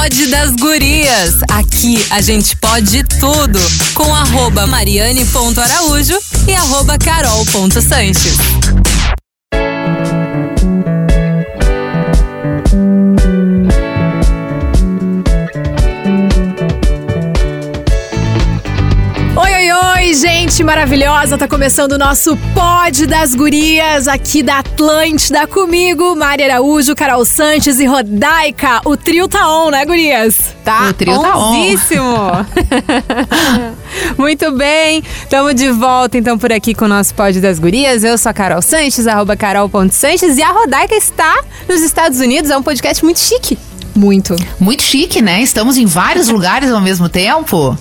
Pod das Gurias. Aqui a gente pode tudo. Com arroba mariane.araújo e arroba carol.sanches. gente maravilhosa! Tá começando o nosso Pod das Gurias aqui da Atlântida comigo, Mari Araújo, Carol Sanches e Rodaica. O trio tá on, né, gurias? Tá O trio tá on. Muito bem, estamos de volta então por aqui com o nosso Pod das Gurias. Eu sou a Carol Sanches, arroba carol.sanches e a Rodaica está nos Estados Unidos. É um podcast muito chique. Muito. Muito chique, né? Estamos em vários lugares ao mesmo tempo.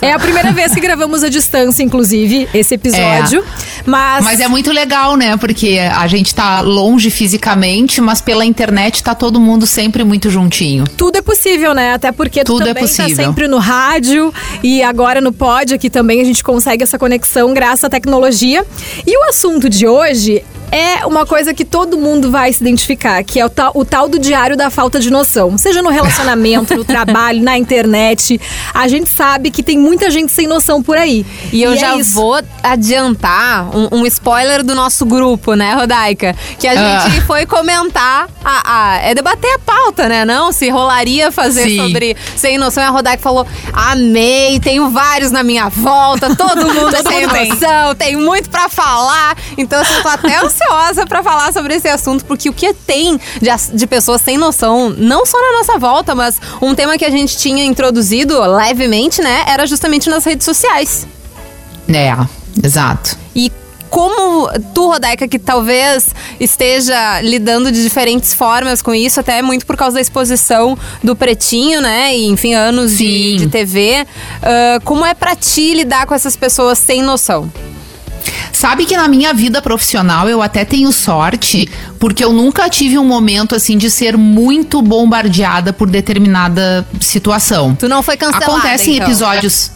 É a primeira vez que gravamos à distância, inclusive, esse episódio. Mas, Mas é muito legal, né? Porque a gente tá longe fisicamente, mas pela internet tá todo mundo sempre muito juntinho. tudo é possível, né? Até porque tu Tudo é também tá possível. sempre no rádio e agora no pod aqui também a gente consegue essa conexão graças à tecnologia. E o assunto de hoje é uma coisa que todo mundo vai se identificar, que é o tal, o tal do diário da falta de noção. Seja no relacionamento, no trabalho, na internet. A gente sabe que tem muita gente sem noção por aí. E eu é já isso. vou adiantar um, um spoiler do nosso grupo, né, Rodaica? Que a Ah. gente foi comentar, a, a- é debater a pauta, né? Não, se rolaria fazer Sim. sobre sem noção. E a Rodaica falou: amei, tenho vários na minha volta, todo mundo é Todo sem mundo tem. noção, tem muito pra falar. Então, assim, eu tô até ansiosa pra falar sobre esse assunto, porque o que tem de, de pessoas sem noção, não só na nossa volta, mas um tema que a gente tinha introduzido levemente, né? Era justamente nas redes sociais. É, exato. E como tu, Rodaica, que talvez esteja lidando de diferentes formas com isso, até muito por causa da exposição do Pretinho, né? E, enfim, anos de, de TV. ah, como é pra ti lidar com essas pessoas sem noção? Sabe que na minha vida profissional eu até tenho sorte, porque eu nunca tive um momento assim de ser muito bombardeada por determinada situação. Tu não foi cancelada, Acontecem então. episódios.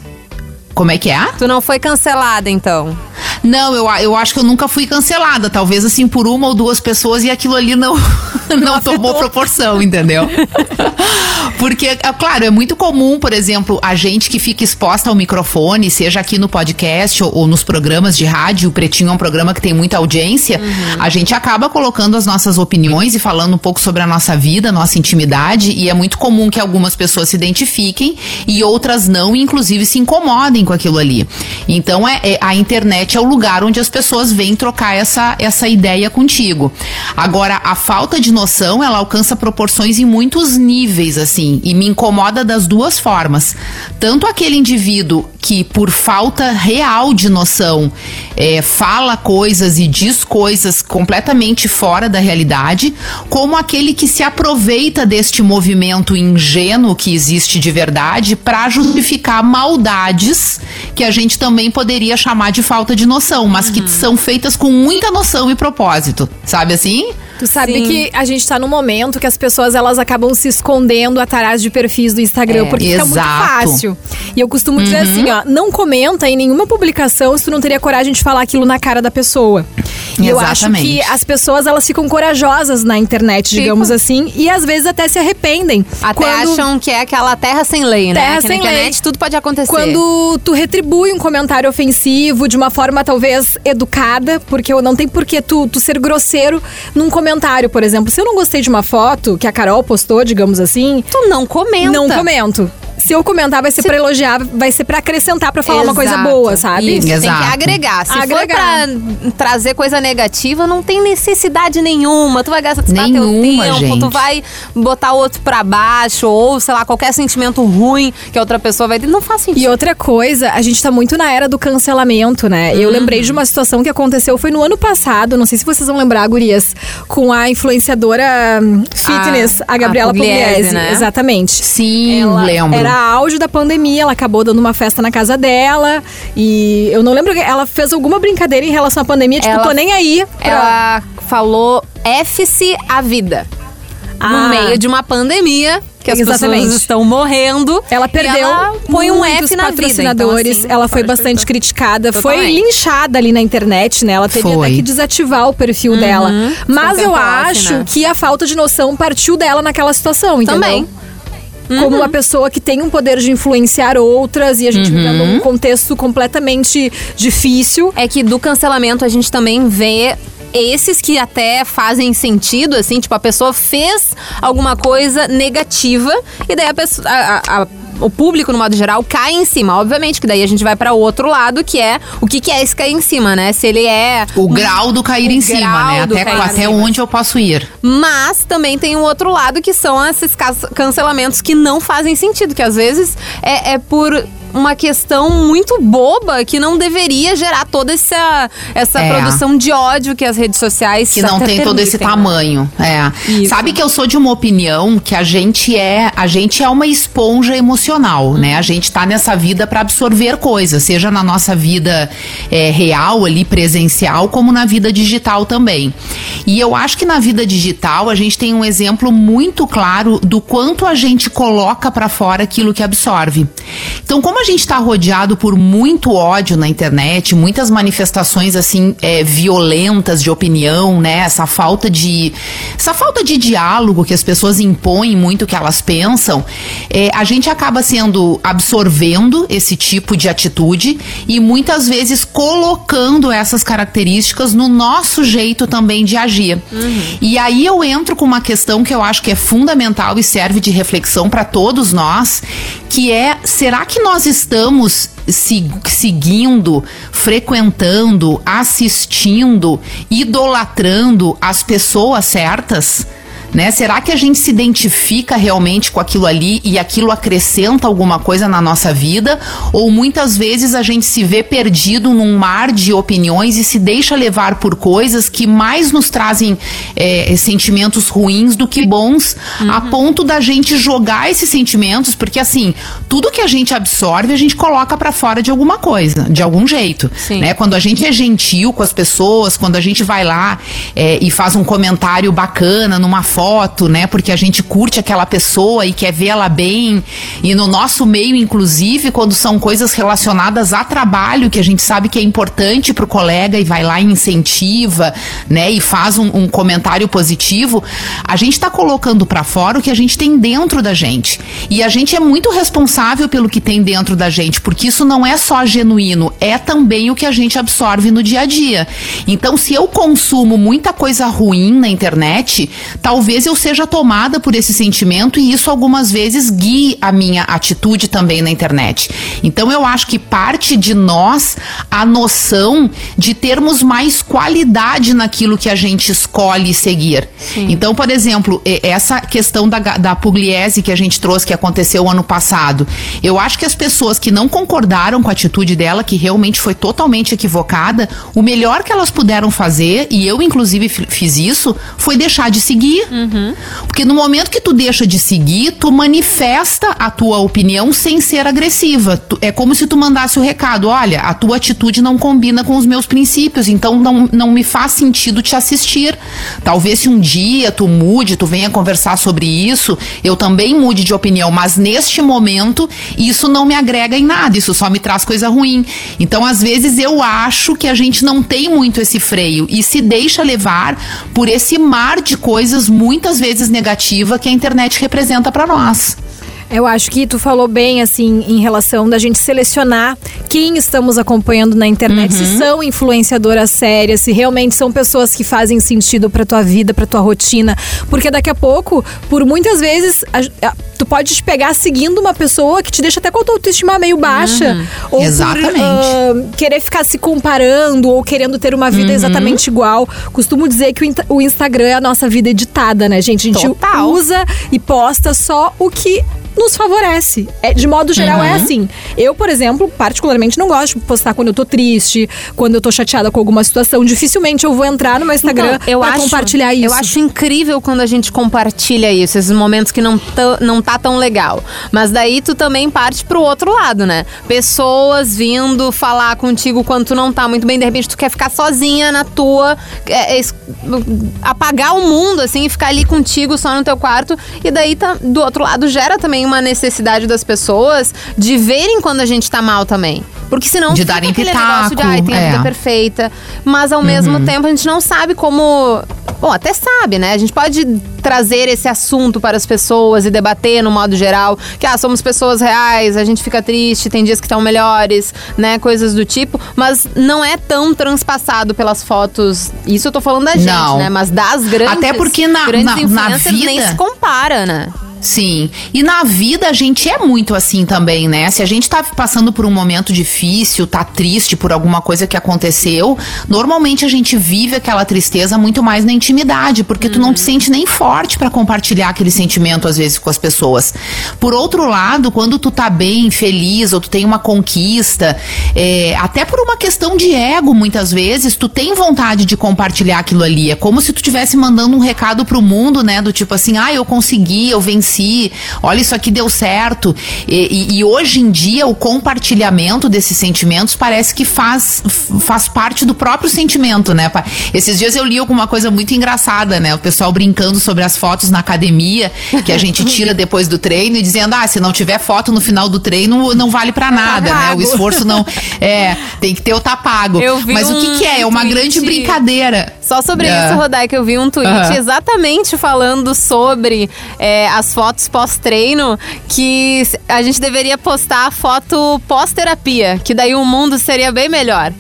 Como é que é? Tu não foi cancelada, então. Não, eu, eu acho que eu nunca fui cancelada. Talvez assim por uma ou duas pessoas e aquilo ali não, não tomou proporção, entendeu? Porque, é claro, é muito comum, por exemplo, a gente que fica exposta ao microfone, seja aqui no podcast ou, ou nos programas de rádio, o Pretinho é um programa que tem muita audiência, a gente acaba colocando as nossas opiniões e falando um pouco sobre a nossa vida, nossa intimidade, e é muito comum que algumas pessoas se identifiquem e outras não, e inclusive se incomodem com aquilo ali. Então, é, é- a internet é o lugar onde as pessoas vêm trocar essa, essa ideia contigo. Agora, a falta de noção, ela alcança proporções em muitos níveis, assim, e me incomoda das duas formas. Tanto aquele indivíduo que, por falta real de noção, é, fala coisas e diz coisas completamente fora da realidade, como aquele que se aproveita deste movimento ingênuo que existe de verdade para justificar maldades que a gente também poderia chamar de falta de noção, mas que são feitas com muita noção e propósito, sabe assim? Tu sabe Sim. que a gente tá num momento que as pessoas elas acabam se escondendo atrás de perfis do Instagram É, porque fica muito exato. fácil. E eu costumo dizer Uhum. assim, ó, não comenta em nenhuma publicação se tu não teria coragem de falar aquilo na cara da pessoa. E eu acho Exatamente. que as pessoas elas ficam corajosas na internet, digamos assim, e às vezes até se arrependem. Até acham que é aquela terra sem lei, né? Terra que sem na internet lei. tudo pode acontecer. Quando tu retribui um comentário ofensivo de uma forma talvez educada, porque não tem por que tu, tu ser grosseiro num comentário, por exemplo. Se eu não gostei de uma foto que a Carol postou, digamos assim, Tu não comenta. não comento. Se eu comentar, vai ser pra elogiar, vai ser pra acrescentar, pra falar uma coisa Exato. boa, sabe? Isso, tem Exato. que agregar. Se for Agregar. pra trazer coisa negativa, não tem necessidade nenhuma. Tu vai gastar teu Nenhuma, tempo, gente. tu vai botar o outro pra baixo, ou, sei lá, qualquer sentimento ruim que a outra pessoa vai ter. Não faz sentido. E outra coisa, a gente tá muito na era do cancelamento, né? Eu lembrei de uma situação que aconteceu, foi no ano passado, não sei se vocês vão lembrar, gurias, com a influenciadora hum, fitness, a, a Gabriela Pugliese, Pugliese. né? Exatamente. Sim, Ela lembro. Era auge da pandemia, ela acabou dando uma festa na casa dela. E eu não lembro, ela fez alguma brincadeira em relação à pandemia, tipo, Ela- tô nem aí. pra- Ela falou F-se a vida. Ah. No meio de uma pandemia, que as Exatamente. pessoas estão morrendo. Ela perdeu E ela põe um F na vida. patrocinadores. Então, assim, ela foi bastante criticada. Foi Totalmente. linchada ali na internet, né? Ela teve Foi. até que desativar o perfil dela. Mas Foi eu off, acho né? que a falta de noção partiu dela naquela situação, entendeu? Também. Como uma pessoa que tem um poder de influenciar outras e a gente Uhum. vivendo um contexto completamente difícil. É que do cancelamento a gente também vê esses que até fazem sentido, assim, tipo, a pessoa fez alguma coisa negativa e daí a pessoa. a- a- o público, no modo geral, cai em cima. Obviamente que daí a gente vai pra outro lado, que é o que, que é esse cair em cima, né? Se ele é. O grau do cair o em cima, né? Até, até onde eu posso ir. Mas também tem um outro lado que são esses cancelamentos que não fazem sentido, que às vezes é, é por uma questão muito boba que não deveria gerar toda essa, essa É. produção de ódio que as redes sociais que não tem todo esse permitem, né? tamanho. É. Isso. Sabe que eu sou de uma opinião que a gente é, a gente é uma esponja emocional, né? A gente tá nessa vida para absorver coisas, seja na nossa vida é, real ali presencial, como na vida digital também. E eu acho que na vida digital a gente tem um exemplo muito claro do quanto a gente coloca para fora aquilo que absorve. Então, como a gente está rodeado por muito ódio na internet, muitas manifestações assim é, violentas de opinião, né? Essa falta de essa falta de diálogo que as pessoas impõem muito o que elas pensam, é, a gente acaba sendo absorvendo esse tipo de atitude e muitas vezes colocando essas características no nosso jeito também de agir. E aí eu entro com uma questão que eu acho que é fundamental e serve de reflexão para todos nós, que é será que nós estamos se- seguindo, frequentando, assistindo, idolatrando as pessoas certas? Né? Será que a gente se identifica realmente com aquilo ali e aquilo acrescenta alguma coisa na nossa vida? Ou muitas vezes a gente se vê perdido num mar de opiniões e se deixa levar por coisas que mais nos trazem é, sentimentos ruins do que bons, a ponto da gente jogar esses sentimentos, porque assim, tudo que a gente absorve, a gente coloca pra fora de alguma coisa, de algum jeito. Sim. Né? Quando a gente é gentil com as pessoas, quando a gente vai lá é, e faz um comentário bacana numa foto, né? Porque a gente curte aquela pessoa e quer ver ela bem. E no nosso meio, inclusive, quando são coisas relacionadas a trabalho, que a gente sabe que é importante pro colega e vai lá e incentiva, né? E faz um, um comentário positivo, a gente tá colocando pra fora o que a gente tem dentro da gente. E a gente é muito responsável pelo que tem dentro da gente, porque isso não é só genuíno, é também o que a gente absorve no dia a dia. Então, se eu consumo muita coisa ruim na internet, talvez eu seja tomada por esse sentimento e isso algumas vezes guie a minha atitude também na internet. Então, eu acho que parte de nós a noção de termos mais qualidade naquilo que a gente escolhe seguir. Então, por exemplo, essa questão da, da Pugliese que a gente trouxe, que aconteceu ano passado, eu acho que as pessoas que não concordaram com a atitude dela, que realmente foi totalmente equivocada, o melhor que elas puderam fazer, e eu inclusive fi- fiz isso, foi deixar de seguir. Porque no momento que tu deixa de seguir, tu manifesta a tua opinião sem ser agressiva. Tu- é como se tu mandasse o recado: olha, a tua atitude não combina com os meus princípios, então não, não me faz sentido te assistir. Talvez se um dia tu mude, tu venha conversar sobre isso, eu também mude de opinião, mas neste momento isso não me agrega em nada, isso só me traz coisa ruim. Então, às vezes, eu acho que a gente não tem muito esse freio e se deixa levar por esse mar de coisas muitas vezes negativa que a internet representa pra nós. Eu acho que tu falou bem, assim, em relação da gente selecionar quem estamos acompanhando na internet, se são influenciadoras sérias, se realmente são pessoas que fazem sentido pra tua vida, pra tua rotina. Porque daqui a pouco, por muitas vezes, a- a- tu pode te pegar seguindo uma pessoa que te deixa até com a tua autoestima meio baixa. Ou Exatamente. por ah, querer ficar se comparando ou querendo ter uma vida exatamente igual. Costumo dizer que o, o Instagram é a nossa vida editada, né, gente? A gente Total. usa e posta só o que nos favorece. É, de modo geral, é assim. Eu, por exemplo, particularmente não gosto de postar quando eu tô triste, quando eu tô chateada com alguma situação. Dificilmente eu vou entrar no meu Instagram Então, eu pra acho, compartilhar isso. Eu acho incrível quando a gente compartilha isso, esses momentos que não, não tá tão legal. Mas daí tu também parte pro outro lado, né? Pessoas vindo falar contigo quando tu não tá muito bem, de repente tu quer ficar sozinha na tua. é, é, apagar o mundo, assim, e ficar ali contigo só no teu quarto. E daí tá, do outro lado gera também uma necessidade das pessoas de verem quando a gente tá mal também. Porque senão De darem aquele negócio de, pitaco, ai, tem a vida é. perfeita. Mas ao mesmo tempo a gente não sabe como. Bom, até sabe, né? A gente pode trazer esse assunto para as pessoas e debater no modo geral. Que, ah, somos pessoas reais, a gente fica triste, tem dias que estão melhores, né? Coisas do tipo. Mas não é tão transpassado pelas fotos. Isso eu tô falando da gente, Não. né? Mas das grandes. Até porque na- grandes na- na influencers nem vida- se compara, né? Sim. E na vida a gente é muito assim também, né? Se a gente tá passando por um momento difícil, tá triste por alguma coisa que aconteceu, normalmente a gente vive aquela tristeza muito mais na intimidade, porque tu não te sente nem forte pra compartilhar aquele sentimento às vezes com as pessoas. Por outro lado, quando tu tá bem, feliz, ou tu tem uma conquista, é, até por uma questão de ego, muitas vezes, tu tem vontade de compartilhar aquilo ali. É como se tu estivesse mandando um recado pro mundo, né? Do tipo assim, ah, eu consegui, eu venci, olha, isso aqui deu certo. E, e- e hoje em dia, o compartilhamento desses sentimentos parece que faz, faz parte do próprio sentimento, né? Esses dias eu li alguma coisa muito engraçada, né? O pessoal brincando sobre as fotos na academia que a gente tira depois do treino e dizendo, ah, se não tiver foto no final do treino, não vale pra nada, né? O esforço não. É, tem que ter o tá pago. Mas o que, um que é? É uma tweet- grande brincadeira. Só sobre É. isso, Rodai, que eu vi um tweet Aham. exatamente falando sobre é, as fotos pós-treino, que a gente deveria postar a foto pós-terapia, que daí o mundo seria bem melhor.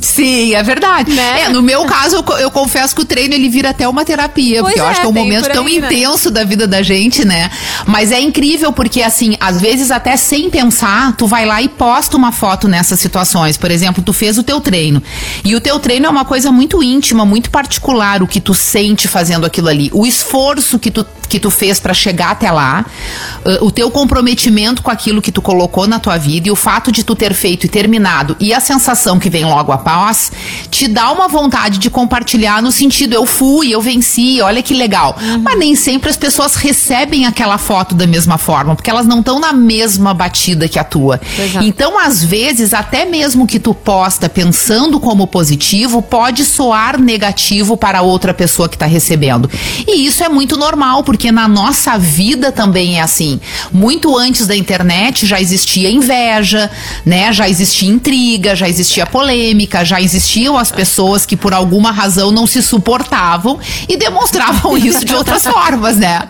Sim, é verdade. Né? É, no meu caso, eu, eu confesso que o treino ele vira até uma terapia, Pois porque eu é, acho que é um momento por tão aí, né? intenso da vida da gente, né? Mas é incrível porque, assim, às vezes até sem pensar, tu vai lá e posta uma foto nessas situações. Por exemplo, tu fez o teu treino. E o teu treino é uma coisa muito íntima, muito particular, o que tu sente fazendo aquilo ali. O esforço que tu, que tu fez pra chegar até lá, o teu comprometimento com aquilo que tu colocou na tua vida e o fato de tu ter feito e terminado e a sensação que vem logo te dá uma vontade de compartilhar no sentido eu fui, eu venci, olha que legal. Mas nem sempre as pessoas recebem aquela foto da mesma forma, porque elas não estão na mesma batida que a tua. É. Então, às vezes, até mesmo que tu posta pensando como positivo, pode soar negativo para outra pessoa que está recebendo. E isso é muito normal, porque na nossa vida também é assim. Muito antes da internet já existia inveja, né? Já existia intriga, já existia polêmica, já existiam as pessoas que por alguma razão não se suportavam e demonstravam isso de outras formas, né?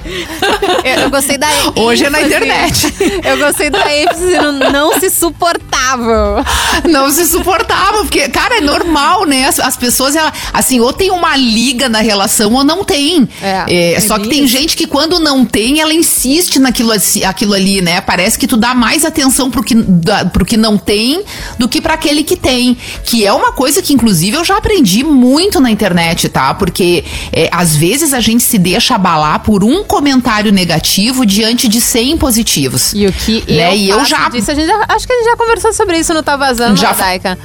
Eu, eu gostei da Hoje é na ênfase. internet. Eu gostei da ênfase no não se suportável. não se suportava, porque, cara, é normal, né? As, as pessoas, ela, assim, ou tem uma liga na relação ou não tem. É, é só que tem gente que quando não tem, ela insiste naquilo assim- aquilo ali, né? Parece que tu dá mais atenção pro que, da, pro que não tem do que para aquele que tem. Que é uma coisa que, inclusive, eu já aprendi muito na internet, tá? Porque é, às vezes a gente se deixa abalar por um comentário negativo diante de 100 positivos. E o que Né? eu, E eu já- disso, a gente já- acho que a gente já conversou sobre isso no Tá Vazando, Já já fa- Daica.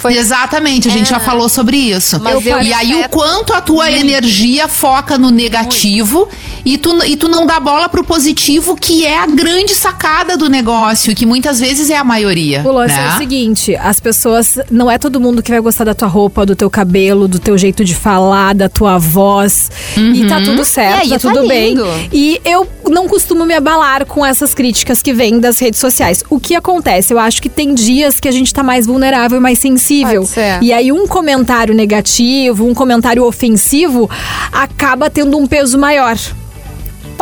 Foi Exatamente, a gente É. já falou sobre isso. Mas eu- e aí o quanto a tua energia foca no negativo e tu, e tu não dá bola pro positivo, que é a grande sacada do negócio, que muitas vezes é a maioria. O lance né? é o seguinte, as pessoas, não é todo mundo que vai gostar da tua roupa, do teu cabelo, do teu jeito de falar, da tua voz. E tá tudo certo, aí, tá tá tudo bem. E eu não costumo me abalar com essas críticas que vêm das redes sociais. O que acontece? Eu acho que tem dias que a gente tá mais vulnerável e mais sensível. Ser. E aí um comentário negativo, um comentário ofensivo acaba tendo um peso maior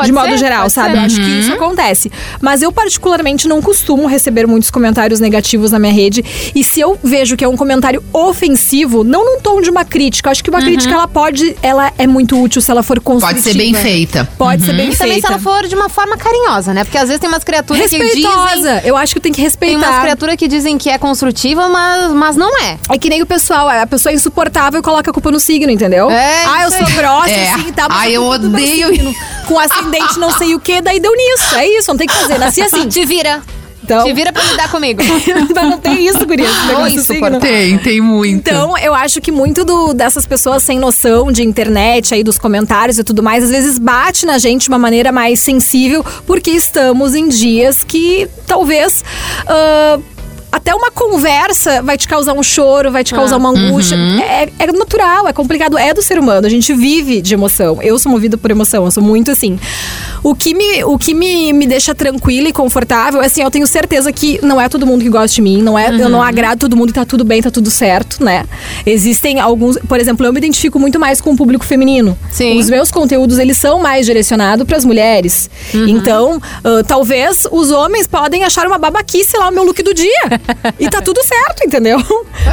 de modo ser, geral, sabe? ser. Eu acho que isso acontece. Mas eu, particularmente, não costumo receber muitos comentários negativos na minha rede. E se eu vejo que é um comentário ofensivo, não num tom de uma crítica. Eu acho que uma crítica, ela pode. Ela é muito útil se ela for construtiva. Pode ser bem feita. Pode ser bem E também se feita. ela for de uma forma carinhosa, né? Porque às vezes tem umas criaturas que dizem... Respeitosa. Eu acho que tem que Tem respeitar. umas criaturas que dizem que é construtiva, mas, mas não é. É que nem o pessoal, a pessoa é insuportável e coloca a culpa no signo, entendeu? É, ah, eu sou grossa, É. assim, tá? mas é eu odeio signo. Com ascendente não sei o que, daí deu nisso. É isso, não tem o que fazer. Nasci assim. Te vira. Então, Te vira pra lidar comigo. Mas não tem isso, guria. esse negócio de signo. Tem, tem muito. Então, eu acho que muito do- dessas pessoas sem noção de internet, aí dos comentários e tudo mais, às vezes bate na gente de uma maneira mais sensível, porque estamos em dias que talvez. ah, até uma conversa vai te causar um choro, vai te causar uma angústia. É, é natural, é complicado, é do ser humano. A gente vive de emoção. Eu sou movida por emoção, eu sou muito assim. O que me, o que me, me deixa tranquila e confortável, assim, eu tenho certeza que não é todo mundo que gosta de mim, não é, eu não agrado todo mundo e tá tudo bem, tá tudo certo, né? Existem alguns, por exemplo, eu me identifico muito mais com o público feminino. Sim. Os meus conteúdos, eles são mais direcionados para as mulheres. Então, ah, talvez os homens podem achar uma babaquice lá o meu look do dia. E tá tudo certo, entendeu?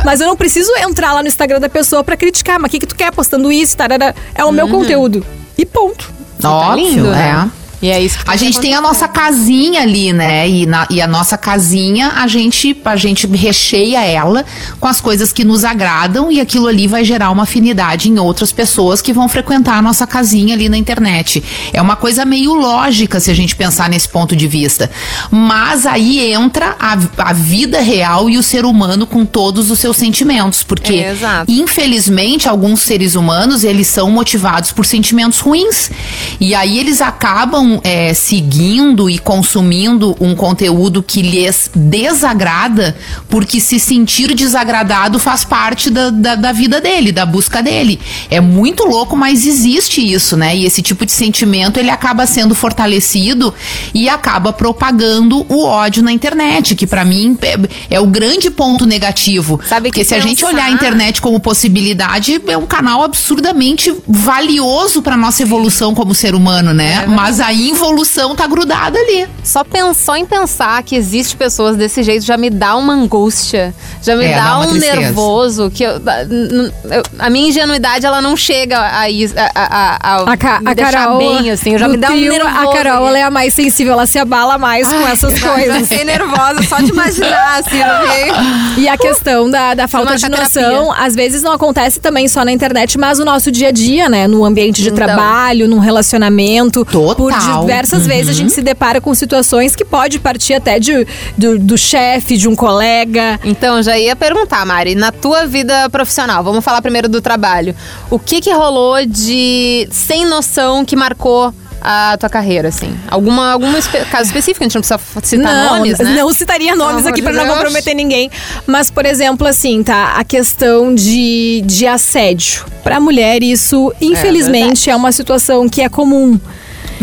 Mas eu não preciso entrar lá no Instagram da pessoa para criticar, mas o que que tu quer postando isso, tarará. É o meu conteúdo. E ponto. tá Óbvio, lindo, né? E é isso que A gente tem a nossa casinha ali, né? E, na- e a nossa casinha, a gente, a gente recheia ela com as coisas que nos agradam e aquilo ali vai gerar uma afinidade em outras pessoas que vão frequentar a nossa casinha ali na internet. É uma coisa meio lógica se a gente pensar nesse ponto de vista. Mas aí entra a, a vida real e o ser humano com todos os seus sentimentos. Porque, É, infelizmente, alguns seres humanos, eles são motivados por sentimentos ruins. E aí eles acabam é, seguindo e consumindo um conteúdo que lhes desagrada, porque se sentir desagradado faz parte da, da, da vida dele, da busca dele. É muito louco, mas existe isso, né? E esse tipo de sentimento, ele acaba sendo fortalecido e acaba propagando o ódio na internet, que pra mim é, é o grande ponto negativo. Sabe porque que se a gente olhar a internet como possibilidade, é um canal absurdamente valioso pra nossa evolução como ser humano, né? Mas a involução tá grudada ali. Só pensou em pensar que existe pessoas desse jeito já me dá uma angústia, já me É, dá dá um tristeza. nervoso que eu, a- eu- minha ingenuidade ela não chega a a, a, a, A, Ca- me a deixar Carol. bem assim, eu já me dá um trio, nervoso. A Carol ela é a mais sensível, ela se abala mais com essas coisas. fiquei nervosa só de imaginar assim. E a questão da, da falta de terapia. noção, às vezes não acontece também só na internet, mas no nosso dia a dia, né? No ambiente de Então. trabalho, num relacionamento. Total. Por diversas vezes a gente se depara com situações que pode partir até de, do, do chefe, de um colega. Então, já ia perguntar, Mari, na tua vida profissional, vamos falar primeiro do trabalho. O que que rolou de sem noção que marcou a tua carreira, assim? Alguma, algum espe- caso específico? A gente não precisa citar não, nomes, né? não citaria nomes aqui de não comprometer ninguém. Mas, por exemplo, assim, tá? A questão de, de assédio. Pra mulher, isso, infelizmente, é, uma situação que é comum.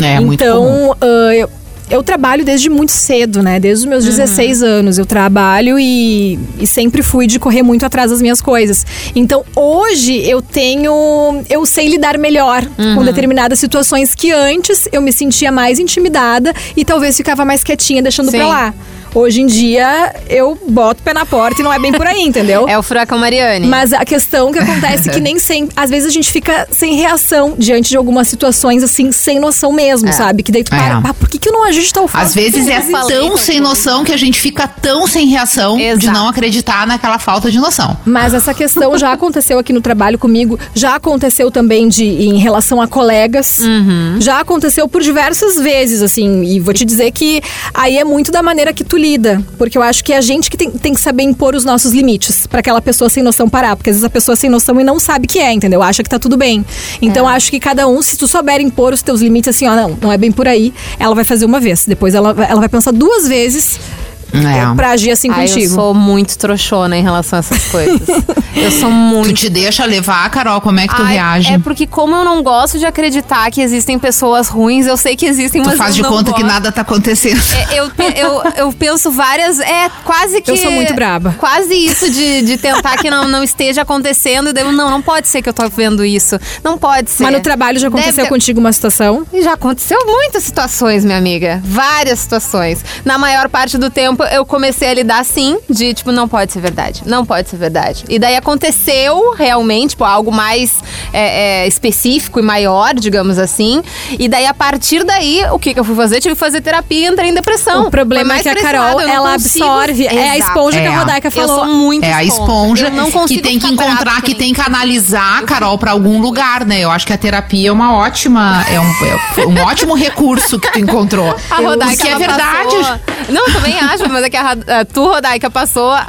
É muito então, comum. ah, eu, eu trabalho desde muito cedo, né? Desde os meus Uhum. 16 anos eu trabalho e, e sempre fui de correr muito atrás das minhas coisas. Então, hoje eu tenho. Eu sei lidar melhor Uhum. com determinadas situações que antes eu me sentia mais intimidada e talvez ficava mais quietinha, deixando Sim. pra lá. Hoje em dia, eu boto o pé na porta e não é bem por aí, entendeu? É o furacão Mariane. Mas a questão que acontece é que nem sempre. Às vezes a gente fica sem reação diante de algumas situações, assim, sem noção mesmo, sabe? Que daí tu É. para. "Ah, por que, que eu não ajusto de tal forma? Às vezes é tão sem noção que a gente fica tão sem reação de Exato. não acreditar naquela falta de noção. Mas essa questão já aconteceu aqui no trabalho comigo, já aconteceu também de em relação a colegas, Uhum. já aconteceu por diversas vezes, assim, e vou te dizer que aí é muito da maneira que tu lida, porque eu acho que é a gente que tem, tem que saber impor os nossos limites pra aquela pessoa sem noção parar, porque às vezes a pessoa sem noção e não sabe que é, entendeu? Acha que tá tudo bem. Então É. acho que cada um, se tu souber impor os teus limites assim, ó, não, não é bem por aí, ela vai fazer uma vez, depois ela, ela vai pensar duas vezes É. pra agir assim Ai, contigo. eu sou muito trouxona em relação a essas coisas. eu sou Tu muito. te deixa levar, Carol? Como é que tu Ai, reage? É porque como eu não gosto de acreditar que existem pessoas ruins, eu sei que existem, Tu mas faz eu de não conta que gosto. nada tá acontecendo. É, eu, eu, eu penso várias. É quase que. Eu sou muito braba. Quase isso de, de tentar que não, não esteja acontecendo. E não, não pode ser que eu tô vendo isso. Não pode ser. Mas no trabalho já aconteceu ter- contigo uma situação? E já aconteceu muitas situações, minha amiga. Várias situações. Na maior parte do tempo, eu comecei a lidar assim, de tipo, não pode ser verdade. Não pode ser verdade. E daí aconteceu realmente, tipo, algo mais é, é, específico e maior, digamos assim. E daí, a partir daí, o que, que eu fui fazer? Tive que fazer terapia e entrei em depressão. O problema é que a Carol, eu ela consigo- absorve. É a Exato. esponja que a É. Rodaica Eu falou. sou muito É a esponja. esponja Eu não que consigo tem que ficar brava encontrar, que tem que canalizar, Carol, pra algum lugar, né? Eu acho que a terapia é uma ótima, é um, é um ótimo recurso que tu encontrou. A Rodaica, Porque é ela verdade. passou- Não, eu também acho, mas é que a, a tu, Rodaica, passou a,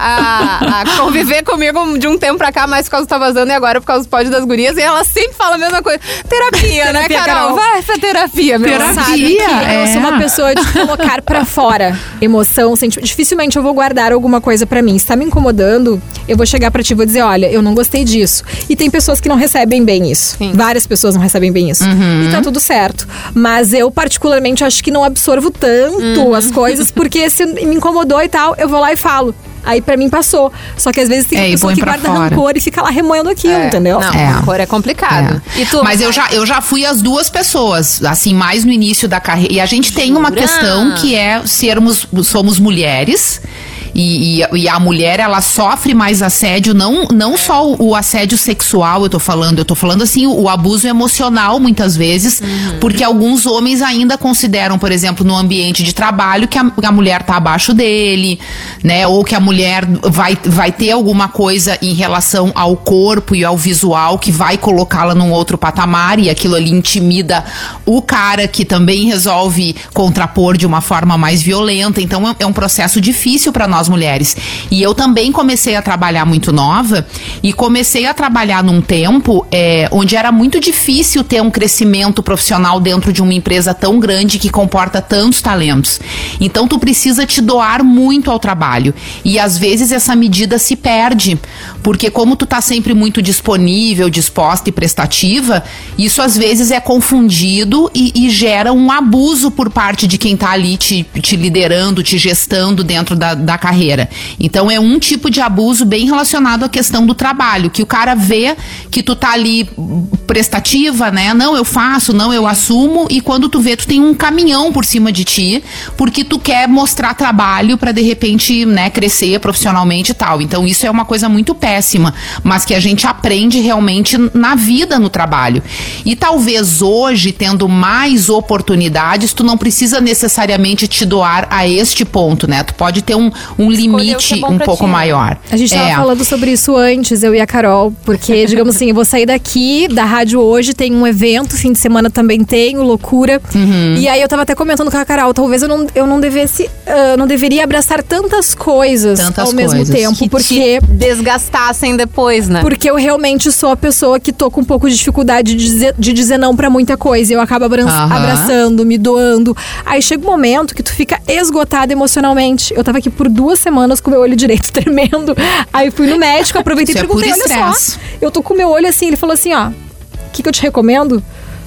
a, conviver comigo de um tempo pra cá, mais por causa do Tá Vazando e agora por causa dos pódios das gurias. E ela sempre fala a mesma coisa. Terapia, né, Terapia, Carol? Carol. Vai pra terapia, meu Terapia. é. eu sou uma pessoa de colocar pra fora emoção, sentimento. Dificilmente eu vou guardar alguma coisa pra mim. Se tá me incomodando, eu vou chegar pra ti e vou dizer, olha, eu não gostei disso. E tem pessoas que não recebem bem isso. Sim. Várias pessoas não recebem bem isso. E tá tudo certo. Mas eu, particularmente, acho que não absorvo tanto as coisas, porque se me incomodou e tal, eu vou lá e falo. Aí pra mim passou. Só que às vezes tem É, pessoa que guarda fora. rancor e fica lá remoendo aquilo, É, entendeu? Não, É. a cor é complicado. É. E tu? Mas eu já, eu já fui as duas pessoas, assim, mais no início da carreira. E a gente tem uma Jura? questão que é sermos, somos mulheres. E, e- e a mulher, ela sofre mais assédio, não, não só o, o assédio sexual, eu tô falando, eu tô falando assim, o, o abuso emocional, muitas vezes, porque alguns homens ainda consideram, por exemplo, no ambiente de trabalho, que a, a mulher tá abaixo dele, né? Ou que a mulher vai, vai ter alguma coisa em relação ao corpo e ao visual que vai colocá-la num outro patamar e aquilo ali intimida o cara que também resolve contrapor de uma forma mais violenta. Então é, é um processo difícil para nós mulheres. E eu também comecei a trabalhar muito nova e comecei a trabalhar num tempo é, onde era muito difícil ter um crescimento profissional dentro de uma empresa tão grande que comporta tantos talentos. Então tu precisa te doar muito ao trabalho. E às vezes essa medida se perde, porque como tu tá sempre muito disponível, disposta e prestativa, isso às vezes é confundido e, e gera um abuso por parte de quem tá ali te, te liderando, te gestando dentro da, da carreira. Então é um tipo de abuso bem relacionado à questão do trabalho, que o cara vê que tu tá ali prestativa, né? Não, eu faço, não, eu assumo, e quando tu vê, tu tem um caminhão por cima de ti, porque tu quer mostrar trabalho pra de repente, né, crescer profissionalmente e tal. Então isso é uma coisa muito péssima, mas que a gente aprende realmente na vida no trabalho. E talvez hoje, tendo mais oportunidades, tu não precisa necessariamente te doar a este ponto, né? Tu pode ter um, um o que limite é um pouco ti, maior. A gente tava É. falando sobre isso antes, eu e a Carol, porque, digamos assim, eu vou sair daqui da rádio hoje, tem um evento, fim de semana também tenho, loucura. Uhum. E aí eu tava até comentando com a Carol, talvez eu não, eu não devesse, ah, não deveria abraçar tantas coisas Tantas ao mesmo coisas. tempo, que porque te desgastassem depois, né? porque eu realmente sou a pessoa que tô com um pouco de dificuldade de dizer, de dizer não pra muita coisa. Eu acabo abra- Aham. abraçando, me doando. Aí chega um momento que tu fica esgotada emocionalmente. Eu tava aqui por duas semanas com meu olho direito tremendo. Aí fui no médico, aproveitei e é perguntei: puro olha só, eu tô com meu olho assim. Ele falou assim: ó, o que, que eu te recomendo?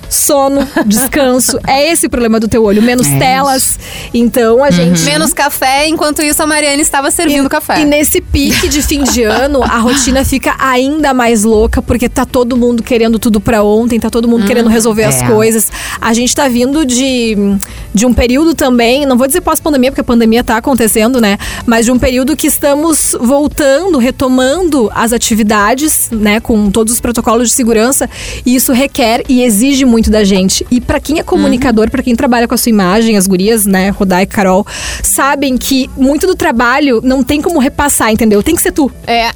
Sono, descanso. é esse o problema do teu olho. Menos É telas. Então a gente. Menos café, enquanto isso a Mariane estava servindo café. E nesse pique de fim de ano, a rotina fica ainda mais louca, porque tá todo mundo querendo tudo pra ontem, tá todo mundo querendo resolver as é. coisas. A gente tá vindo de, de um período também, não vou dizer pós-pandemia, porque a pandemia tá acontecendo, né? Mas de um período que estamos voltando, retomando as atividades, né? Com todos os protocolos de segurança. E isso requer e exige muito da gente. E pra quem é comunicador, pra quem trabalha com a sua imagem, as gurias, né, Rodai e Carol, sabem que muito do trabalho não tem como repassar, entendeu? Tem que ser tu. É,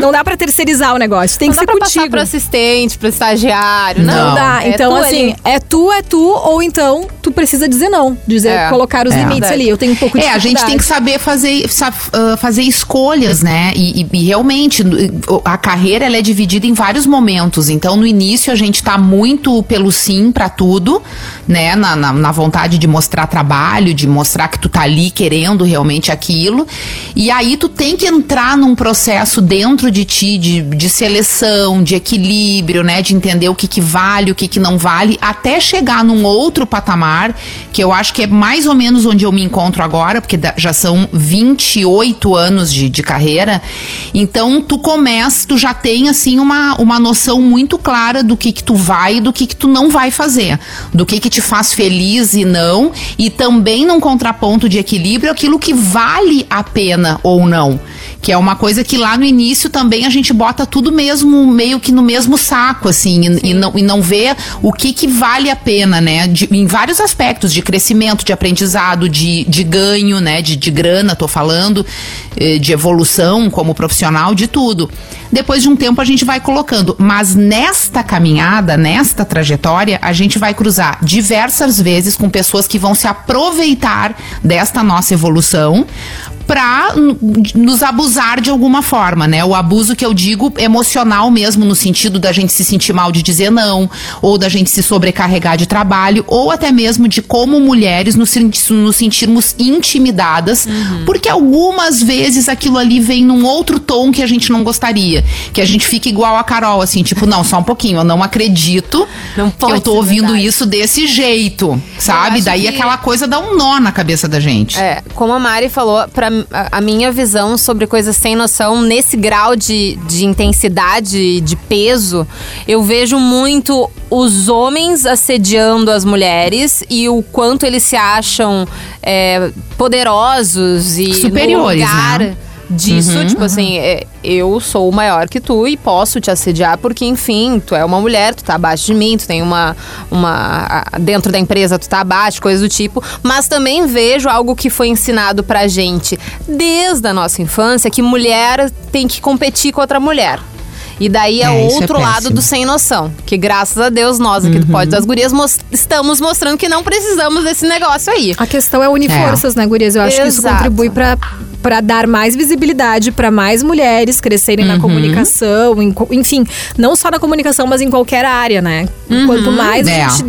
Não dá pra terceirizar o negócio, tem não que ser pra contigo. passar pro assistente, pro estagiário. Não, Não dá. É então, tu assim, ali. é tu, é tu, ou então tu precisa dizer não. Dizer, É. colocar os É. limites Verdade. ali. Eu tenho um pouco de É, a gente tem que saber fazer, ah, fazer escolhas, né? E, e- e realmente a carreira ela é dividida em vários momentos. Então, no início a gente tá muito pelo sim pra tudo, né? Na, na, na vontade de mostrar trabalho, de mostrar que tu tá ali querendo realmente aquilo. E aí tu tem que entrar num processo dentro de ti de, de seleção, de equilíbrio, né? De entender o que, que vale, o que, que não vale, até chegar num outro patamar, que eu acho que é mais ou menos onde eu me encontro agora, porque já são 28 anos de, de carreira. Então, tu começa, tu já tem, assim, uma, uma noção muito clara do que que tu vai e do que que tu não vai fazer. Do que que te faz feliz e não. E também num contraponto de equilíbrio, aquilo que vale a pena ou não. Que é uma coisa que lá no início também a gente bota tudo mesmo, meio que no mesmo saco, assim, e, e, não, e não vê o que que vale a pena, né? De, em vários aspectos, de crescimento, de aprendizado, de, de ganho, né? De, de grana, tô falando, eh, de evolução como profissional, de tudo. Depois de um tempo a gente vai colocando, mas nesta caminhada, nesta trajetória, a gente vai cruzar diversas vezes com pessoas que vão se aproveitar desta nossa evolução para nos abusar de alguma forma, né? O abuso que eu digo emocional mesmo, no sentido da gente se sentir mal de dizer não, ou da gente se sobrecarregar de trabalho, ou até mesmo de como mulheres nos, nos sentirmos intimidadas, uhum. porque algumas vezes aquilo ali vem num outro tom que a gente não gostaria. Que a gente fica igual a Carol, assim, tipo, não, só um pouquinho, eu não acredito não que eu tô ouvindo verdade. isso desse jeito, sabe? Daí que... aquela coisa dá um nó na cabeça da gente. É, como a Mari falou, pra a, minha visão sobre coisas sem noção, nesse grau de, de intensidade, de peso, eu vejo muito os homens assediando as mulheres e o quanto eles se acham é, poderosos e superiores, lugar, né? Disso, uhum, tipo assim, é, eu sou maior que tu e posso te assediar porque, enfim, tu é uma mulher, tu tá abaixo de mim, tu tem uma. uma dentro da empresa tu tá abaixo, coisa do tipo. Mas também vejo algo que foi ensinado pra gente desde a nossa infância, que mulher tem que competir com outra mulher. E daí é, é, é outro é lado do sem noção. Que graças a Deus, nós aqui uhum. do Pode das Gurias estamos mostrando que não precisamos desse negócio aí. A questão é unir é. forças, né, Gurias? Eu acho Exato. que isso contribui para para dar mais visibilidade para mais mulheres crescerem uhum. na comunicação, em, enfim, não só na comunicação, mas em qualquer área, né? Uhum. Quanto mais é. a gente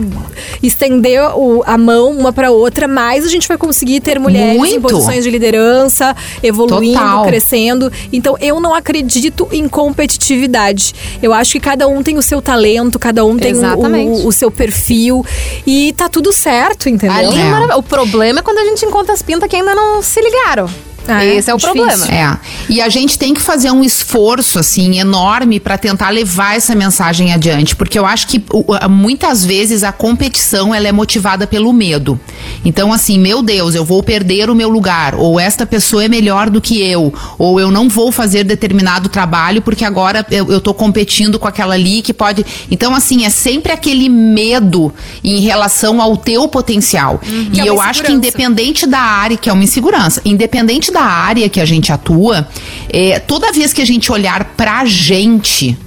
estender o, a mão uma para outra, mais a gente vai conseguir ter mulheres Muito. em posições de liderança, evoluindo, Total. crescendo. Então, eu não acredito em competitividade. Eu acho que cada um tem o seu talento, cada um tem o, o, o, seu perfil e tá tudo certo, entendeu? É. O problema é quando a gente encontra as pintas que ainda não se ligaram. Ah, Esse é, é o difícil. problema. É. E a gente tem que fazer um esforço, assim, enorme para tentar levar essa mensagem adiante. Porque eu acho que muitas vezes a competição ela é motivada pelo medo. Então, assim, meu Deus, eu vou perder o meu lugar. Ou esta pessoa é melhor do que eu. Ou eu não vou fazer determinado trabalho porque agora eu, eu tô competindo com aquela ali que pode. Então, assim, é sempre aquele medo em relação ao teu potencial. Uhum. E é eu acho que independente da área, que é uma insegurança, independente da da área que a gente atua, é, toda vez que a gente olhar pra gente,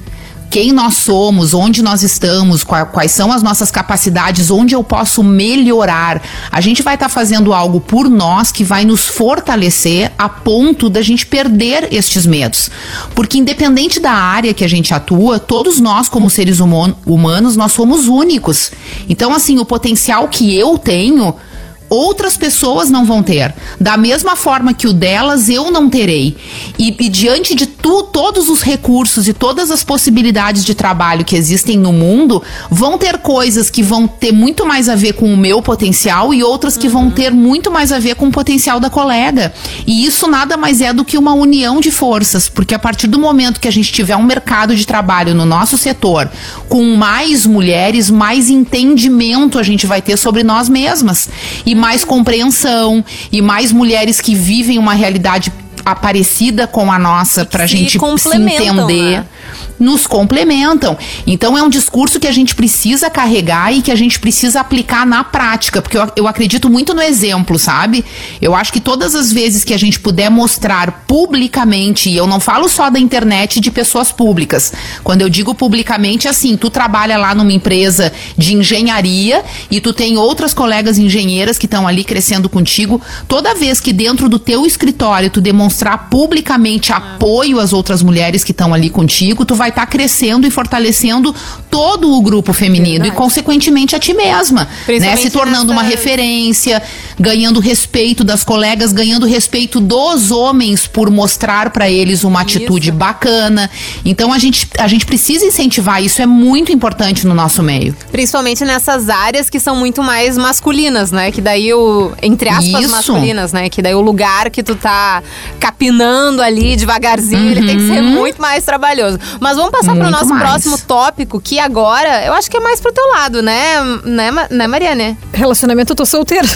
quem nós somos, onde nós estamos, quais, quais são as nossas capacidades, onde eu posso melhorar. A gente vai estar tá fazendo algo por nós que vai nos fortalecer a ponto da gente perder estes medos. Porque independente da área que a gente atua, todos nós como seres humanos, nós somos únicos. Então assim, o potencial que eu tenho outras pessoas não vão ter. Da mesma forma que o delas, eu não terei. E, e diante de tu, todos os recursos e todas as possibilidades de trabalho que existem no mundo, vão ter coisas que vão ter muito mais a ver com o meu potencial e outras que uhum. vão ter muito mais a ver com o potencial da colega. E isso nada mais é do que uma união de forças, porque a partir do momento que a gente tiver um mercado de trabalho no nosso setor com mais mulheres, mais entendimento a gente vai ter sobre nós mesmas. E mais compreensão e mais mulheres que vivem uma realidade parecida com a nossa para a gente se entender. Né? Nos complementam. Então é um discurso que a gente precisa carregar e que a gente precisa aplicar na prática, porque eu, eu acredito muito no exemplo, sabe? Eu acho que todas as vezes que a gente puder mostrar publicamente, e eu não falo só da internet de pessoas públicas. Quando eu digo publicamente, é assim, tu trabalha lá numa empresa de engenharia e tu tem outras colegas engenheiras que estão ali crescendo contigo, toda vez que dentro do teu escritório tu demonstrar publicamente apoio às outras mulheres que estão ali contigo, tu vai estar tá crescendo e fortalecendo todo o grupo feminino Verdade. e, consequentemente, a ti mesma. Né? Se tornando nessa... uma referência, ganhando respeito das colegas, ganhando respeito dos homens por mostrar para eles uma atitude isso. bacana. Então a gente, a gente precisa incentivar isso, é muito importante no nosso meio. Principalmente nessas áreas que são muito mais masculinas, né? Que daí o, entre aspas, isso. masculinas, né? Que daí o lugar que tu tá capinando ali devagarzinho, uhum. ele tem que ser uhum. muito mais trabalhoso. Mas vamos passar pro Muito nosso mais. próximo tópico, que agora eu acho que é mais pro teu lado, né? Né, né Mariane? Relacionamento, eu tô solteira.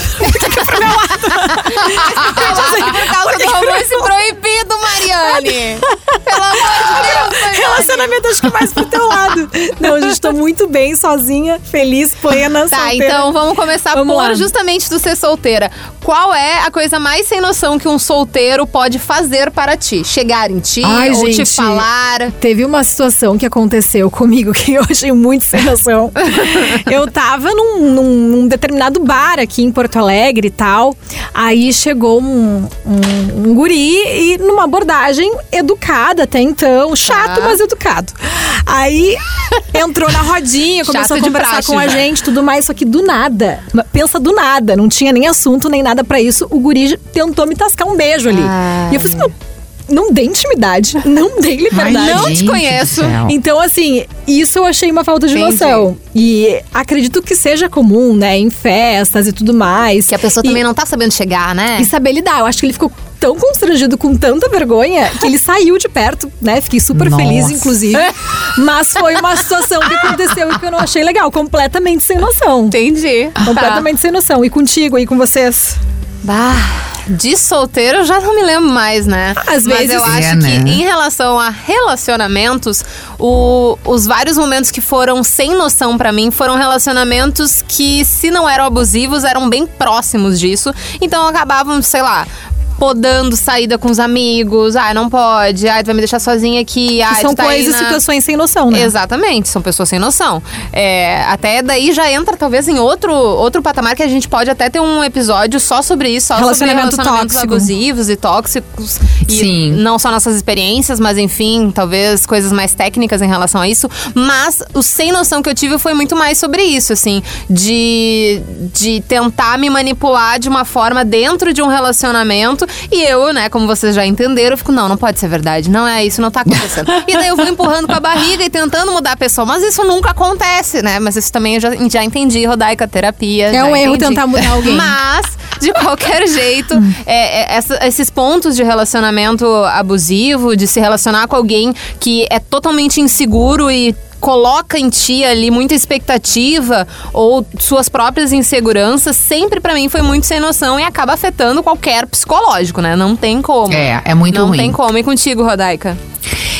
Por causa do romance proibido, Mariane! Pelo amor de Deus, Mariane! Relacionamento, acho que mais pro teu lado. Não, gente, tô muito bem, sozinha, feliz, plena, Tá, solteira. então vamos começar Vamos por lá. justamente tu ser solteira. Qual é a coisa mais sem noção que um solteiro pode fazer para ti? Chegar em ti Ai, ou te gente. falar? Teve uma situação que aconteceu comigo que eu achei muito sem noção. eu tava num, num- num determinado bar aqui em Porto Alegre e tal. Aí chegou um, um, um guri e numa abordagem educada até então. Chato, Tá. mas educado. Aí entrou na rodinha, começou Chato a conversar praxe, com a já. gente, tudo mais, só que do nada. Pensa do nada, não tinha nem assunto, nem nada pra isso. O guri tentou me tascar um beijo ali. Ai. E eu falei assim, não, dei intimidade, não dei liberdade. Ai, não te conheço. Então, assim, isso eu achei uma falta de Entendi. noção. E acredito que seja comum, né, em festas e tudo mais. Que a pessoa E- também não tá sabendo chegar, né? E saber lidar. Eu acho que ele ficou tão constrangido com tanta vergonha que ele saiu de perto, né? Fiquei super Nossa. feliz, inclusive. Mas foi uma situação que aconteceu e que eu não achei legal. Completamente sem noção. Entendi. Completamente sem noção. E contigo aí com vocês? Bah, de solteiro eu já não me lembro mais, né? Às Mas vezes eu é, acho né? que em relação a relacionamentos, o- os vários momentos que foram sem noção pra mim foram relacionamentos que, se não eram abusivos, eram bem próximos disso. Então acabavam, sei lá. Podando saída com os amigos, ah, não pode, ah, tu vai me deixar sozinha aqui, ah, Que são tá coisas e na- situações sem noção, né? Exatamente, são pessoas sem noção. É, até daí já entra talvez em outro, outro patamar que a gente pode até ter um episódio só sobre isso, só Relacionamento sobre relacionamentos tóxico. abusivos e tóxicos. E Sim. não só nossas experiências, mas enfim, talvez coisas mais técnicas em relação a isso. Mas o sem noção que eu tive foi muito mais sobre isso, assim, de, de tentar me manipular de uma forma dentro de um relacionamento. E eu, né, como vocês já entenderam, eu fico, não, não pode ser verdade. Não é isso, não tá acontecendo. e daí eu vou empurrando com a barriga e tentando mudar a pessoa. Mas isso nunca acontece, né? Mas isso também eu já, já entendi, Rodaica, terapia. É um erro entendi. tentar mudar alguém. Mas, de qualquer jeito, é, é, essa- esses pontos de relacionamento abusivo, de se relacionar com alguém que é totalmente inseguro e coloca em ti ali muita expectativa ou suas próprias inseguranças, sempre pra mim foi muito sem noção e acaba afetando qualquer psicológico, né? Não tem como. É, é muito Não ruim. tem como. E contigo, Rodaica?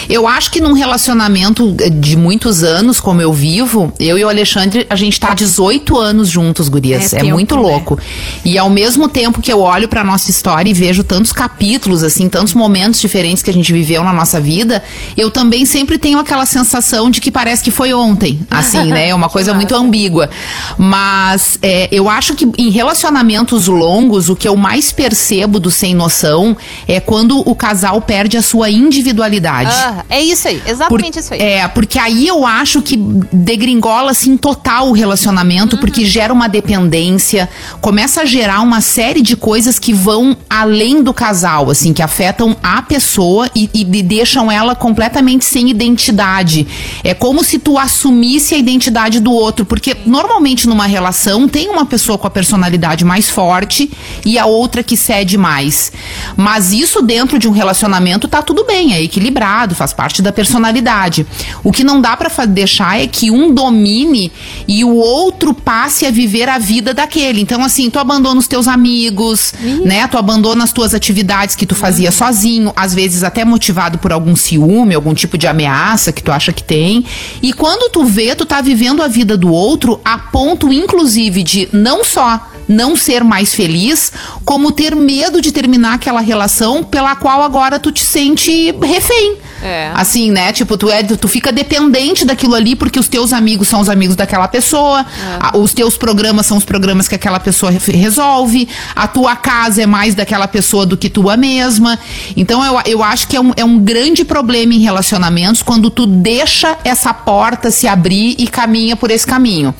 Eu acho que num relacionamento de muitos anos, como eu vivo, eu e o Alexandre, a gente tá há 18 anos juntos, gurias. É É, tempo, muito né? louco. E ao mesmo tempo que eu olho pra nossa história e vejo tantos capítulos, assim, tantos momentos diferentes que a gente viveu na nossa vida, eu também sempre tenho aquela sensação de que parece que foi ontem. Assim, né? É uma coisa muito ambígua. Mas é, eu acho que em relacionamentos longos, o que eu mais percebo do sem noção é quando o casal perde a sua individualidade. Ah, é isso aí, exatamente Por- isso aí. É, porque aí eu acho que degringola assim total o relacionamento, Uhum. porque gera uma dependência, começa a gerar uma série de coisas que vão além do casal, assim, que afetam a pessoa e, e de- deixam ela completamente sem identidade. É como se tu assumisse a identidade do outro, porque normalmente numa relação tem uma pessoa com a personalidade mais forte e a outra que cede mais. Mas isso dentro de um relacionamento tá tudo bem, é equilibrado, faz parte da personalidade. O que não dá pra fa- deixar é que um domine e o outro passe a viver a vida daquele. Então, assim, tu abandona os teus amigos, né? Tu abandona as tuas atividades que tu fazia sozinho, às vezes até motivado por algum ciúme, algum tipo de ameaça que tu acha que tem. E quando tu vê, tu tá vivendo a vida do outro a ponto, inclusive, de não só não ser mais feliz, como ter medo de terminar aquela relação pela qual agora tu te sente refém. É. Assim, né? Tipo, tu, é, tu fica dependente daquilo ali porque os teus amigos são os amigos daquela pessoa, a- os teus programas são os programas que aquela pessoa re- resolve, a tua casa é mais daquela pessoa do que tua mesma. Então, eu, eu acho que é um, é um grande problema em relacionamentos quando tu deixa essa porta se abrir e caminha por esse caminho.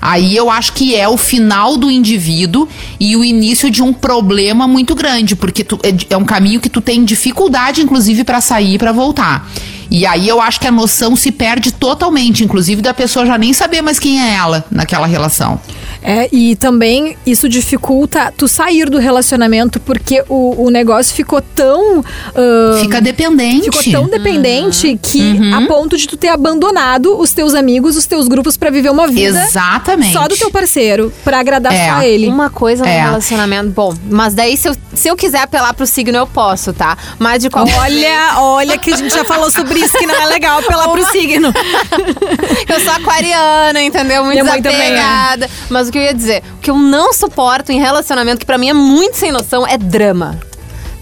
Aí eu acho que é o final do indivíduo e o início de um problema muito grande, porque tu- é, é um caminho que tu tem dificuldade, inclusive, pra sair e pra voltar. E aí eu acho que a noção se perde totalmente, inclusive da pessoa já nem saber mais quem é ela naquela relação. É, e também isso dificulta tu sair do relacionamento porque o, o negócio ficou tão. ah, Fica dependente. Ficou tão dependente Uhum. que a ponto de tu ter abandonado os teus amigos, os teus grupos pra viver uma vida Exatamente. só do teu parceiro, pra agradar É. só ele. Uma coisa no É. relacionamento. Bom, mas daí se eu, se eu quiser apelar pro signo, eu posso, tá? Mas de qualquer Olha, olha que a gente já falou sobre isso, que não é legal apelar pro signo. Eu sou aquariana, entendeu? Muito Minha mãe também é. desapegada. Mas o que eu ia dizer? O que eu não suporto em relacionamento, que pra mim é muito sem noção, é drama.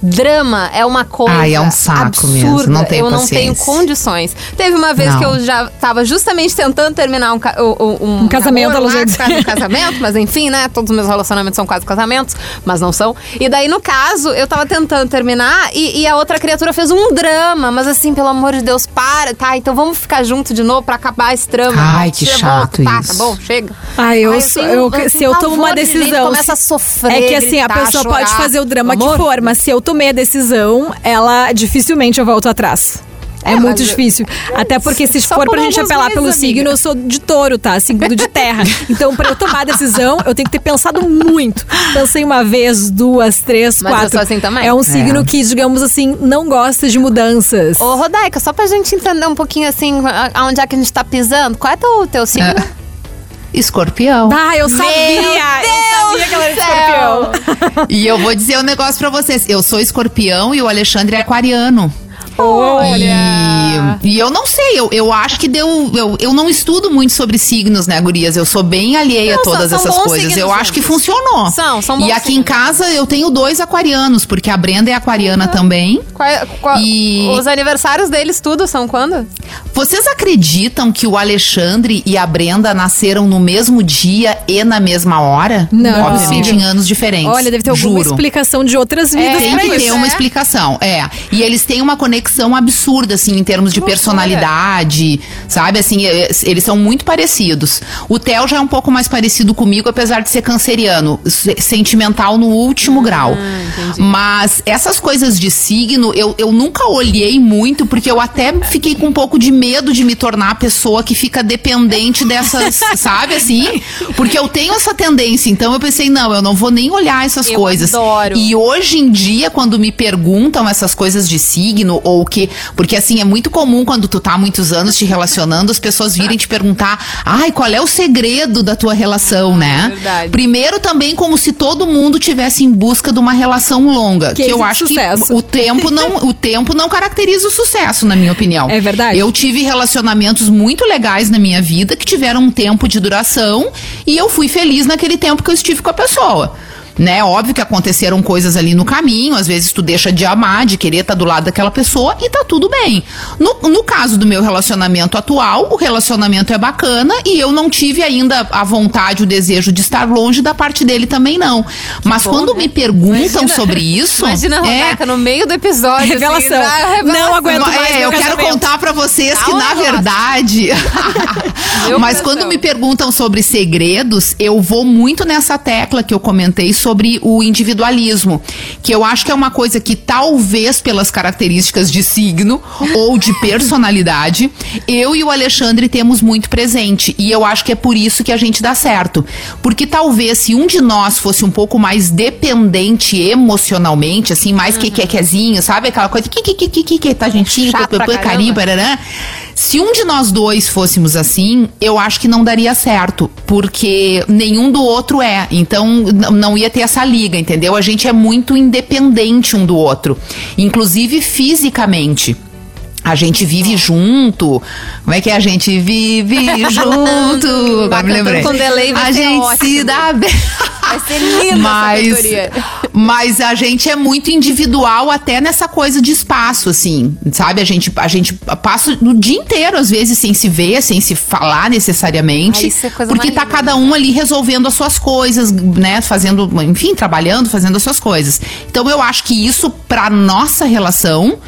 Drama é uma coisa Ai, é um saco absurda. mesmo, não tenho eu não tenho condições. Teve uma vez Não. que eu já tava justamente tentando terminar um, um, Um casamento, namoro ela já lá, disse. quase um casamento, mas enfim, né? Todos os meus relacionamentos são quase casamentos, mas não são. E daí, no caso, eu tava tentando terminar e, e a outra criatura fez um drama, mas assim, pelo amor de Deus, para, tá? Então vamos ficar junto de novo pra acabar esse drama. Ai, que chato volta, tá, isso. Tá bom, chega. Ai, eu, Ai, sou- tenho- eu- tenho se eu tomo uma pavor de gente decisão. começa a sofrer, é que assim, a gritar, pessoa pode chorar. fazer o drama Amor, que for, mas se eu tomei a decisão, ela dificilmente eu volto atrás. É, É, muito difícil. Até porque se for pra gente apelar meses, pelo amiga. signo, eu sou de touro, tá? Signo de terra. Então, pra eu tomar a decisão, eu tenho que ter pensado muito. Pensei uma vez, duas, três, Mas eu quatro. sou assim também. É um signo É. que, digamos assim, não gosta de mudanças. Ô, Rodaica, só pra gente entender um pouquinho assim, aonde é que a gente tá pisando, qual é teu, teu signo? Escorpião. Ah, eu sabia! eu sabia que ela era escorpião. E eu vou dizer um negócio pra vocês. Eu sou escorpião e o Alexandre é aquariano. Olha! E, e eu não sei, eu, eu acho que deu. Eu, eu não estudo muito sobre signos, né, gurias? Eu sou bem alheia Não, a todas são- são essas coisas. Eu acho que funcionou. São, são bons E aqui em signos. casa eu tenho dois aquarianos, porque a Brenda é aquariana também. Qual é- qual- E- Os aniversários deles tudo são quando? Vocês acreditam que o Alexandre e a Brenda nasceram no mesmo dia e na mesma hora? Não. Obviamente em anos diferentes. Olha, deve ter alguma Juro. explicação de outras vidas Tem pra que ter uma é. explicação, é. E eles têm uma conexão absurda, assim, em termos de personalidade, sabe? Assim, é, eles são muito parecidos. O Theo já é um pouco mais parecido comigo, apesar de ser canceriano, se- sentimental no último grau. Mas essas coisas de signo, eu, eu nunca olhei muito, porque eu até fiquei com um pouco de medo de me tornar a pessoa que fica dependente dessas, sabe, assim? Porque eu tenho essa tendência, então eu pensei, não, eu não vou nem olhar essas Eu coisas. adoro. E hoje em dia, quando me perguntam essas coisas de signo, ou que. Porque assim, é muito comum quando tu tá há muitos anos te relacionando, as pessoas virem te perguntar: ai, qual é o segredo da tua relação, né? verdade. Primeiro, também como se todo mundo tivesse em busca de uma relação longa. Que Que, eu acho sucesso. que o tempo, não, o tempo não caracteriza o sucesso, na minha opinião. É verdade. Eu tive relacionamentos muito legais na minha vida que tiveram um tempo de duração e eu fui feliz naquele tempo que eu estive com a pessoa. Né? Óbvio que aconteceram coisas ali no caminho, às vezes tu deixa de amar, de querer estar do lado daquela pessoa e tá tudo bem. No, no caso do meu relacionamento atual, o relacionamento é bacana e eu não tive ainda a vontade, o desejo de estar longe da parte dele também não. Mas bom, quando né? me perguntam Imagina- sobre isso, Imagina a é, no meio do episódio. assim, Revelação. dá a Não aguento Ma- mais é, eu quero contar pra vocês que, Calma, na verdade. Mas coração. quando me perguntam sobre segredos, eu vou muito nessa tecla que eu comentei sobre o individualismo. Que eu acho que é uma coisa que, talvez pelas características de signo ou de personalidade, eu e o Alexandre temos muito presente. E eu acho que é por isso que a gente dá certo. Porque talvez se um de nós fosse um pouco mais dependente emocionalmente, assim, mais que quequezinho, sabe? Aquela coisa que, que, que, que, que, que, tá, gentinho, Chato pra carinho, caramba. Parará. Se um de nós dois fôssemos assim, eu acho que não daria certo, porque nenhum do outro é. Então não ia ter essa liga, entendeu? A gente é muito independente um do outro, inclusive fisicamente. A gente vive junto. Como é que é? A gente vive junto. Agora me lembrei. com delay vai a gente ótimo. se dá bem. Vai ser linda mas, essa. Mas a gente é muito individual até nessa coisa de espaço, assim, sabe? A gente, a gente passa o dia inteiro, às vezes, sem se ver, sem se falar necessariamente. Ah, isso é coisa porque tá linda. cada um ali resolvendo as suas coisas, né? Fazendo, enfim, trabalhando, fazendo as suas coisas. Então eu acho que isso, pra nossa relação,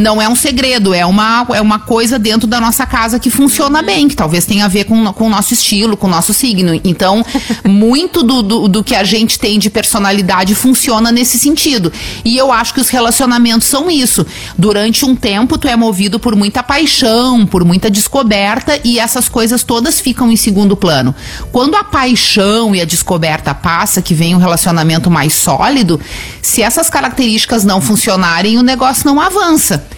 não é um segredo, é uma, é uma coisa dentro da nossa casa que funciona bem, que talvez tenha a ver com, com o nosso estilo, com o nosso signo. Então, muito do, do, do que a gente tem de personalidade funciona nesse sentido. E eu acho que os relacionamentos são isso. Durante um tempo, tu é movido por muita paixão, por muita descoberta, e essas coisas todas ficam em segundo plano. Quando a paixão e a descoberta passa, que vem um relacionamento mais sólido, se essas características não funcionarem, o negócio não avança.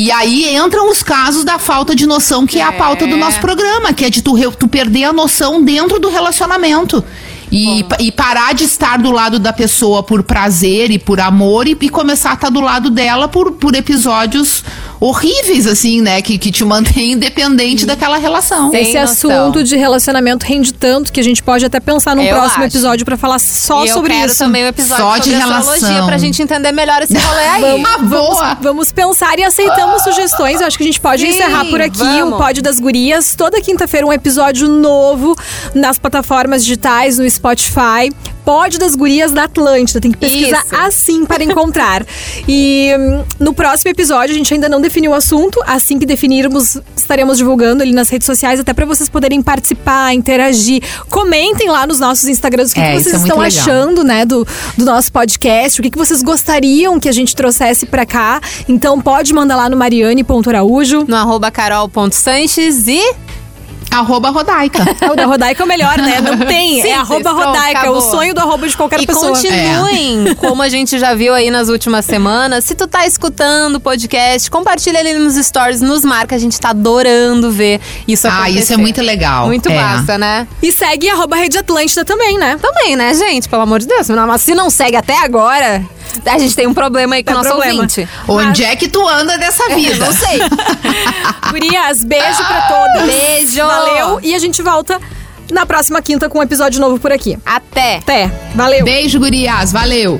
E aí entram os casos da falta de noção, que é, é a pauta do nosso programa, que é de tu, tu perder a noção dentro do relacionamento. E, e, parar de estar do lado da pessoa por prazer e por amor e, e, começar a estar do lado dela por, por episódios horríveis, assim, né? Que, que te mantém independente daquela relação. Sem Esse noção. assunto de relacionamento rende tanto que a gente pode até pensar num eu próximo acho. episódio para falar só e sobre eu quero isso. também um episódio só de relação. pra gente entender melhor esse rolê aí. vamos, vamos, vamos, pensar e aceitamos sugestões. Eu acho que a gente pode Sim, encerrar por aqui vamos. o Pódio das Gurias. Toda quinta-feira um episódio novo nas plataformas digitais, no Spotify. Pod das Gurias da Atlântida. Tem que pesquisar Isso. assim para encontrar. e hum, no próximo episódio, a gente ainda não definiu o assunto. Assim que definirmos, estaremos divulgando ali nas redes sociais, até para vocês poderem participar, interagir. Comentem lá nos nossos Instagrams o que, é, que vocês é estão achando, né, do, do nosso podcast. O que, que vocês gostariam que a gente trouxesse para cá. Então pode mandar lá no mariane.araújo. No arroba carol.sanches e Arroba Rodaica. o da Rodaica é o melhor, né? Não tem. Sim, é arroba Rodaica. É o sonho do arroba de qualquer e pessoa. Continuem, é. como a gente já viu aí nas últimas semanas. Se tu tá escutando o podcast, compartilha ali nos stories, nos marca. A gente tá adorando ver isso acontecer. Ah, isso é muito legal. Muito é. massa, né? E segue arroba Rede Atlântida também, né? Também, né, gente? Pelo amor de Deus. Mas se não segue até agora, a gente tem um problema aí com o nosso problema. ouvinte. Onde Mas... é que tu anda dessa vida? não sei. Gurias, beijo pra todas. Beijo. Valeu. E a gente volta na próxima quinta com um episódio novo por aqui. Até. Até. Valeu. Beijo, gurias. Valeu.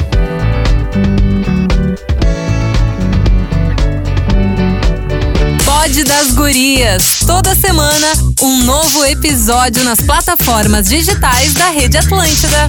Pod das Gurias. Toda semana, um novo episódio nas plataformas digitais da Rede Atlântida.